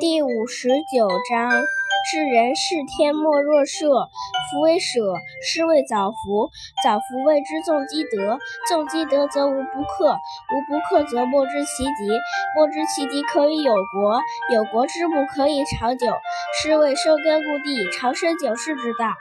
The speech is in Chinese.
第五十九章，知人是天莫若舍，夫为舍，是谓早服。早服谓之重积德，重积德则无不克，无不克则莫知其极，莫知其极可以有国，有国之不可以长久，是谓生根固地，长生久视之道。